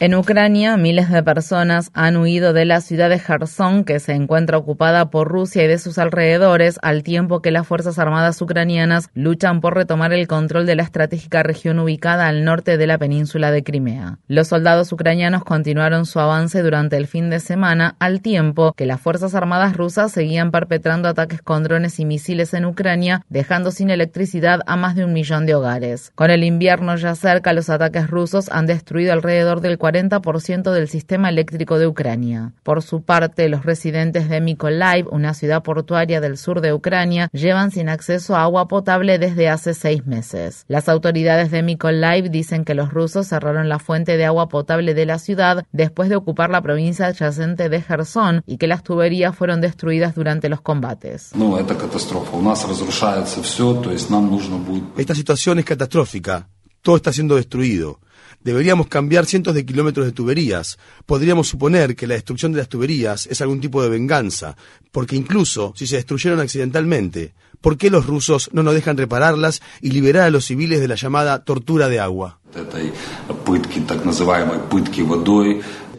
En Ucrania, miles de personas han huido de la ciudad de Kherson, que se encuentra ocupada por Rusia y de sus alrededores, al tiempo que las Fuerzas Armadas ucranianas luchan por retomar el control de la estratégica región ubicada al norte de la península de Crimea. Los soldados ucranianos continuaron su avance durante el fin de semana, al tiempo que las Fuerzas Armadas rusas seguían perpetrando ataques con drones y misiles en Ucrania, dejando sin electricidad a más de un millón de hogares. Con el invierno ya cerca, los ataques rusos han destruido alrededor del 40 40% del sistema eléctrico de Ucrania. Por su parte, los residentes de Mykolaiv, una ciudad portuaria del sur de Ucrania, llevan sin acceso a agua potable desde hace seis meses. Las autoridades de Mykolaiv dicen que los rusos cerraron la fuente de agua potable de la ciudad después de ocupar la provincia adyacente de Gerson y que las tuberías fueron destruidas durante los combates. Esta situación es catastrófica. Todo está siendo destruido. Deberíamos cambiar cientos de kilómetros de tuberías. Podríamos suponer que la destrucción de las tuberías es algún tipo de venganza, porque incluso si se destruyeron accidentalmente, ¿por qué los rusos no nos dejan repararlas y liberar a los civiles de la llamada tortura de agua?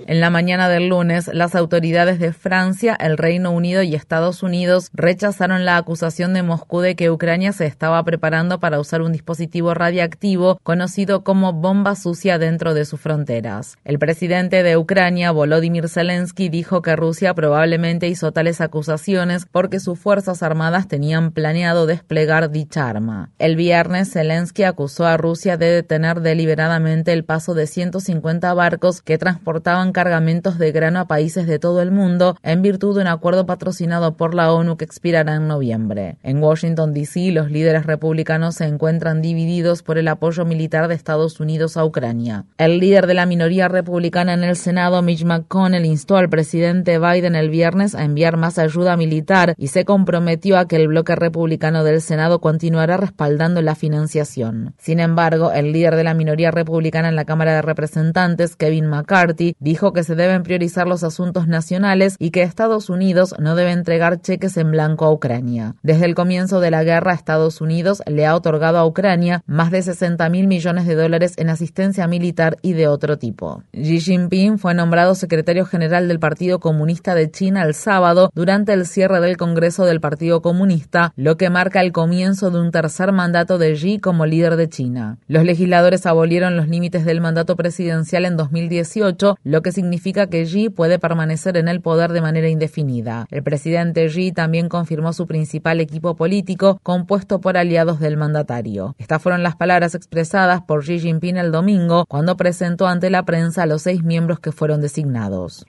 En la mañana del lunes, las autoridades de Francia, el Reino Unido y Estados Unidos rechazaron la acusación de Moscú de que Ucrania se estaba preparando para usar un dispositivo radiactivo conocido como bomba sucia dentro de sus fronteras. El presidente de Ucrania, Volodymyr Zelensky, dijo que Rusia probablemente hizo tales acusaciones porque sus fuerzas armadas tenían planeado desplegar dicha arma. El viernes, Zelensky acusó a Rusia de detener deliberadamente el paso de 150 barcos que transportaban cargamentos de grano a países de todo el mundo en virtud de un acuerdo patrocinado por la ONU que expirará en noviembre. En Washington, D.C., los líderes republicanos se encuentran divididos por el apoyo militar de Estados Unidos a Ucrania. El líder de la minoría republicana en el Senado, Mitch McConnell, instó al presidente Biden el viernes a enviar más ayuda militar y se comprometió a que el bloque republicano del Senado continuará respaldando la financiación. Sin embargo, el líder de la minoría republicana en la Cámara de Representantes, Kevin McCarthy, dijo que se deben priorizar los asuntos nacionales y que Estados Unidos no debe entregar cheques en blanco a Ucrania. Desde el comienzo de la guerra, Estados Unidos le ha otorgado a Ucrania más de 60 mil millones de dólares en asistencia militar y de otro tipo. Xi Jinping fue nombrado secretario general del Partido Comunista de China el sábado durante el cierre del Congreso del Partido Comunista, lo que marca el comienzo de un tercer mandato de Xi como líder de China. Los legisladores abolieron los límites del mandato presidencial en 2018, lo que significa que Xi puede permanecer en el poder de manera indefinida. El presidente Xi también confirmó su principal equipo político compuesto por aliados del mandatario. Estas fueron las palabras expresadas por Xi Jinping el domingo cuando presentó ante la prensa a los seis miembros que fueron designados.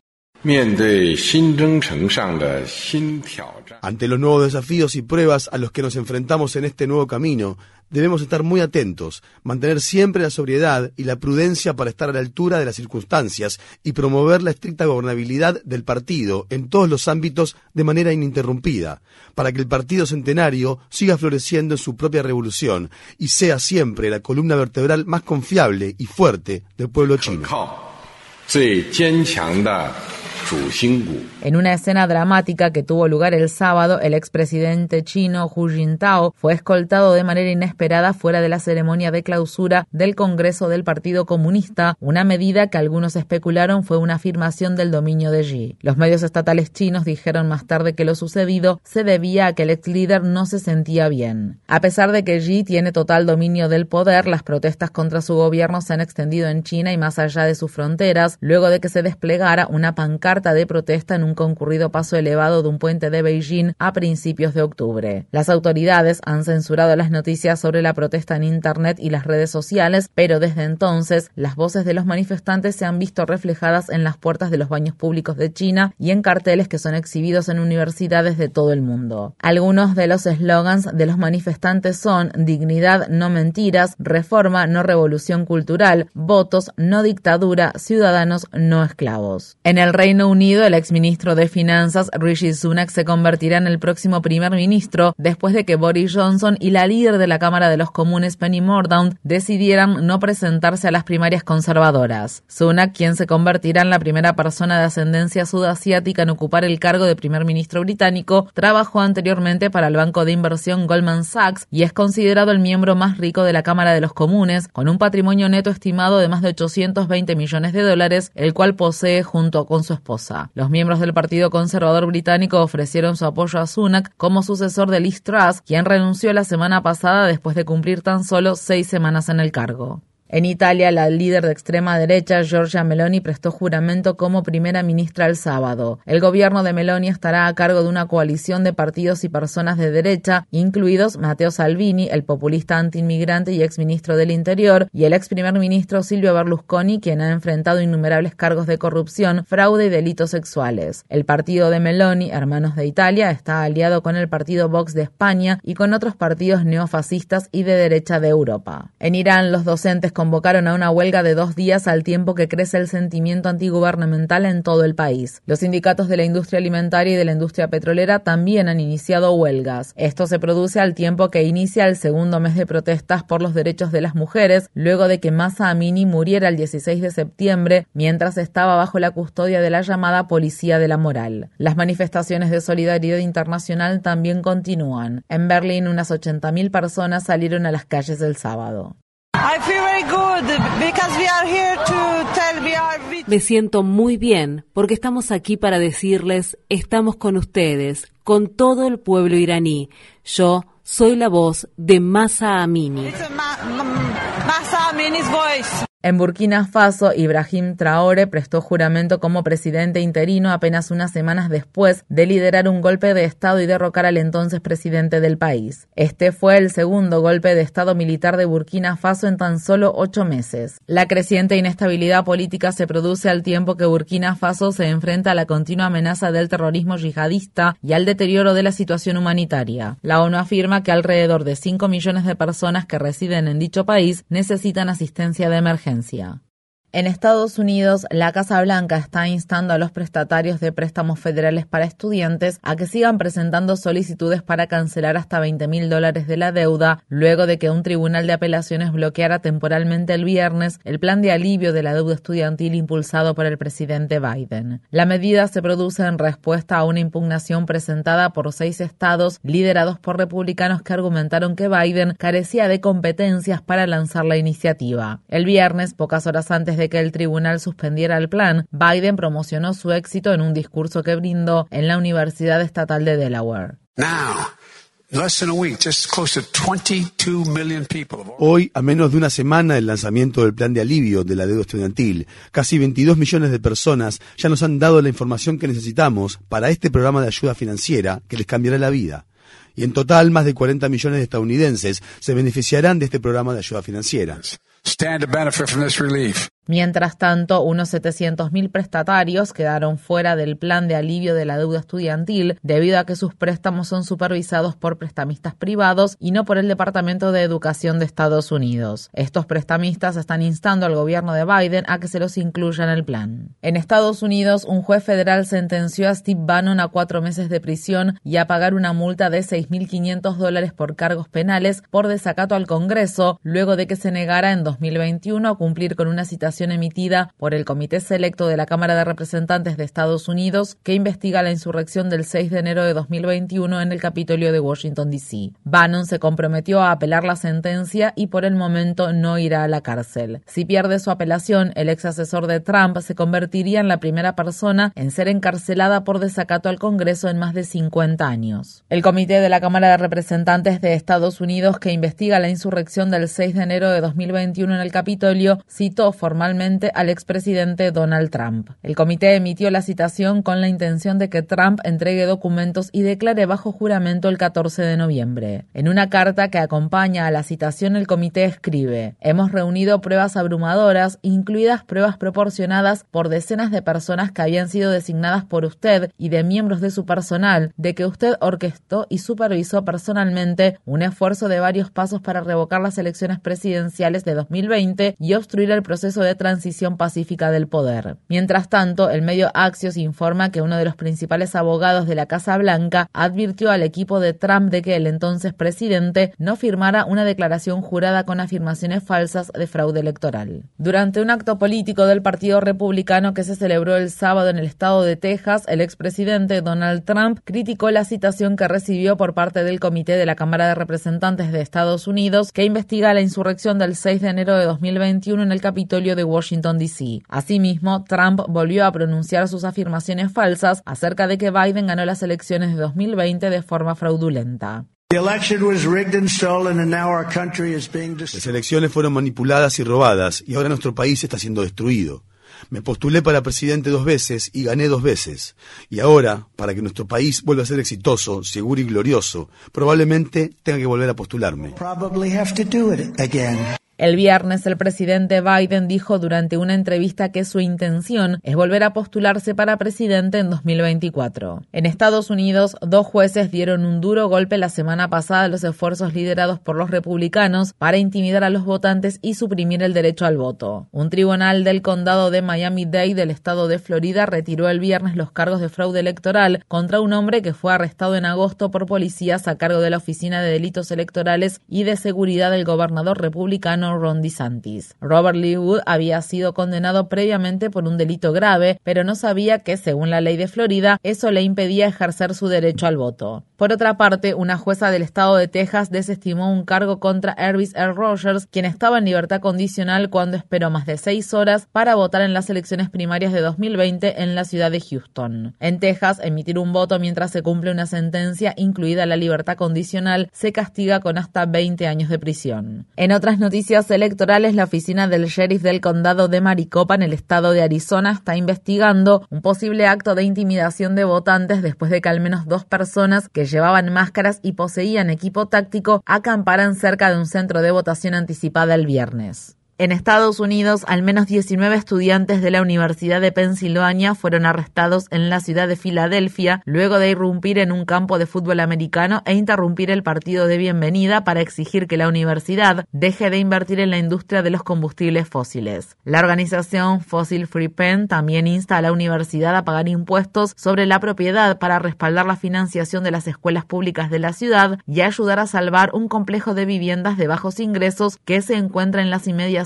Ante los nuevos desafíos y pruebas a los que nos enfrentamos en este nuevo camino, debemos estar muy atentos, mantener siempre la sobriedad y la prudencia para estar a la altura de las circunstancias y promover la estricta gobernabilidad del partido en todos los ámbitos de manera ininterrumpida, para que el partido centenario siga floreciendo en su propia revolución y sea siempre la columna vertebral más confiable y fuerte del pueblo chino. En una escena dramática que tuvo lugar el sábado, el expresidente chino Hu Jintao fue escoltado de manera inesperada fuera de la ceremonia de clausura del Congreso del Partido Comunista, una medida que algunos especularon fue una afirmación del dominio de Xi. Los medios estatales chinos dijeron más tarde que lo sucedido se debía a que el ex líder no se sentía bien. A pesar de que Xi tiene total dominio del poder, las protestas contra su gobierno se han extendido en China y más allá de sus fronteras, luego de que se desplegara una pancarta pancarta de protesta en un concurrido paso elevado de un puente de Beijing a principios de octubre. Las autoridades han censurado las noticias sobre la protesta en Internet y las redes sociales, pero desde entonces las voces de los manifestantes se han visto reflejadas en las puertas de los baños públicos de China y en carteles que son exhibidos en universidades de todo el mundo. Algunos de los eslogans de los manifestantes son dignidad, no mentiras, reforma, no revolución cultural, votos, no dictadura, ciudadanos, no esclavos. En el Reino Unido, el exministro de Finanzas, Rishi Sunak, se convertirá en el próximo primer ministro después de que Boris Johnson y la líder de la Cámara de los Comunes, Penny Mordaunt, decidieran no presentarse a las primarias conservadoras. Sunak, quien se convertirá en la primera persona de ascendencia sudasiática en ocupar el cargo de primer ministro británico, trabajó anteriormente para el banco de inversión Goldman Sachs y es considerado el miembro más rico de la Cámara de los Comunes, con un patrimonio neto estimado de más de 820 millones de dólares, el cual posee junto con su esposa. Los miembros del Partido Conservador Británico ofrecieron su apoyo a Sunak como sucesor de Liz Truss, quien renunció la semana pasada después de cumplir tan solo seis semanas en el cargo. En Italia, la líder de extrema derecha, Giorgia Meloni, prestó juramento como primera ministra el sábado. El gobierno de Meloni estará a cargo de una coalición de partidos y personas de derecha, incluidos Matteo Salvini, el populista antiinmigrante y exministro del Interior, y el ex primer ministro Silvio Berlusconi, quien ha enfrentado innumerables cargos de corrupción, fraude y delitos sexuales. El partido de Meloni, Hermanos de Italia, está aliado con el partido Vox de España y con otros partidos neofascistas y de derecha de Europa. En Irán, los docentes convocaron a una huelga de dos días al tiempo que crece el sentimiento antigubernamental en todo el país. Los sindicatos de la industria alimentaria y de la industria petrolera también han iniciado huelgas. Esto se produce al tiempo que inicia el segundo mes de protestas por los derechos de las mujeres, luego de que Masa Amini muriera el 16 de septiembre mientras estaba bajo la custodia de la llamada Policía de la Moral. Las manifestaciones de solidaridad internacional también continúan. En Berlín, unas 80.000 personas salieron a las calles el sábado. Me siento muy bien porque estamos aquí para decirles, estamos con ustedes, con todo el pueblo iraní. Yo soy la voz de Masa Amini. En Burkina Faso, Ibrahim Traore prestó juramento como presidente interino apenas unas semanas después de liderar un golpe de Estado y derrocar al entonces presidente del país. Este fue el segundo golpe de Estado militar de Burkina Faso en tan solo ocho meses. La creciente inestabilidad política se produce al tiempo que Burkina Faso se enfrenta a la continua amenaza del terrorismo yihadista y al deterioro de la situación humanitaria. La ONU afirma que alrededor de 5 millones de personas que residen en dicho país necesitan asistencia de emergencia. França. En Estados Unidos, la Casa Blanca está instando a los prestatarios de préstamos federales para estudiantes a que sigan presentando solicitudes para cancelar hasta 20 mil dólares de la deuda, luego de que un tribunal de apelaciones bloqueara temporalmente el viernes el plan de alivio de la deuda estudiantil impulsado por el presidente Biden. La medida se produce en respuesta a una impugnación presentada por seis estados liderados por republicanos que argumentaron que Biden carecía de competencias para lanzar la iniciativa. El viernes, pocas horas antes de que el tribunal suspendiera el plan, Biden promocionó su éxito en un discurso que brindó en la Universidad Estatal de Delaware. Hoy, a menos de una semana del lanzamiento del plan de alivio de la deuda estudiantil, casi 22 millones de personas ya nos han dado la información que necesitamos para este programa de ayuda financiera que les cambiará la vida. Y en total, más de 40 millones de estadounidenses se beneficiarán de este programa de ayuda financiera. Mientras tanto, unos 700.000 prestatarios quedaron fuera del plan de alivio de la deuda estudiantil debido a que sus préstamos son supervisados por prestamistas privados y no por el Departamento de Educación de Estados Unidos. Estos prestamistas están instando al gobierno de Biden a que se los incluya en el plan. En Estados Unidos, un juez federal sentenció a Steve Bannon a cuatro meses de prisión y a pagar una multa de 6.500 dólares por cargos penales por desacato al Congreso, luego de que se negara en 2021 a cumplir con una citación emitida por el Comité Selecto de la Cámara de Representantes de Estados Unidos que investiga la insurrección del 6 de enero de 2021 en el Capitolio de Washington, D.C. Bannon se comprometió a apelar la sentencia y por el momento no irá a la cárcel. Si pierde su apelación, el ex asesor de Trump se convertiría en la primera persona en ser encarcelada por desacato al Congreso en más de 50 años. El Comité de la Cámara de Representantes de Estados Unidos que investiga la insurrección del 6 de enero de 2021 en el Capitolio citó formalmente formalmente al expresidente Donald Trump. El comité emitió la citación con la intención de que Trump entregue documentos y declare bajo juramento el 14 de noviembre. En una carta que acompaña a la citación, el comité escribe: Hemos reunido pruebas abrumadoras, incluidas pruebas proporcionadas por decenas de personas que habían sido designadas por usted y de miembros de su personal, de que usted orquestó y supervisó personalmente un esfuerzo de varios pasos para revocar las elecciones presidenciales de 2020 y obstruir el proceso de transición pacífica del poder. Mientras tanto, el medio Axios informa que uno de los principales abogados de la Casa Blanca advirtió al equipo de Trump de que el entonces presidente no firmara una declaración jurada con afirmaciones falsas de fraude electoral. Durante un acto político del Partido Republicano que se celebró el sábado en el estado de Texas, el expresidente Donald Trump criticó la citación que recibió por parte del Comité de la Cámara de Representantes de Estados Unidos que investiga la insurrección del 6 de enero de 2021 en el Capitolio de Washington, D.C. Asimismo, Trump volvió a pronunciar sus afirmaciones falsas acerca de que Biden ganó las elecciones de 2020 de forma fraudulenta. Las elecciones fueron manipuladas y robadas y ahora nuestro país está siendo destruido. Me postulé para presidente dos veces y gané dos veces. Y ahora, para que nuestro país vuelva a ser exitoso, seguro y glorioso, probablemente tenga que volver a postularme. El viernes el presidente Biden dijo durante una entrevista que su intención es volver a postularse para presidente en 2024. En Estados Unidos, dos jueces dieron un duro golpe la semana pasada a los esfuerzos liderados por los republicanos para intimidar a los votantes y suprimir el derecho al voto. Un tribunal del condado de Miami-Dade del estado de Florida retiró el viernes los cargos de fraude electoral contra un hombre que fue arrestado en agosto por policías a cargo de la Oficina de Delitos Electorales y de Seguridad del gobernador republicano Ron DeSantis. Robert Lee Wood había sido condenado previamente por un delito grave, pero no sabía que, según la ley de Florida, eso le impedía ejercer su derecho al voto. Por otra parte, una jueza del estado de Texas desestimó un cargo contra Hervis R. Rogers, quien estaba en libertad condicional cuando esperó más de seis horas para votar en las elecciones primarias de 2020 en la ciudad de Houston. En Texas, emitir un voto mientras se cumple una sentencia, incluida la libertad condicional, se castiga con hasta 20 años de prisión. En otras noticias electorales, la oficina del sheriff del condado de Maricopa en el estado de Arizona está investigando un posible acto de intimidación de votantes después de que al menos dos personas que llevaban máscaras y poseían equipo táctico acamparan cerca de un centro de votación anticipada el viernes. En Estados Unidos, al menos 19 estudiantes de la Universidad de Pensilvania fueron arrestados en la ciudad de Filadelfia luego de irrumpir en un campo de fútbol americano e interrumpir el partido de bienvenida para exigir que la universidad deje de invertir en la industria de los combustibles fósiles. La organización Fossil Free Pen también insta a la universidad a pagar impuestos sobre la propiedad para respaldar la financiación de las escuelas públicas de la ciudad y ayudar a salvar un complejo de viviendas de bajos ingresos que se encuentra en las inmediaciones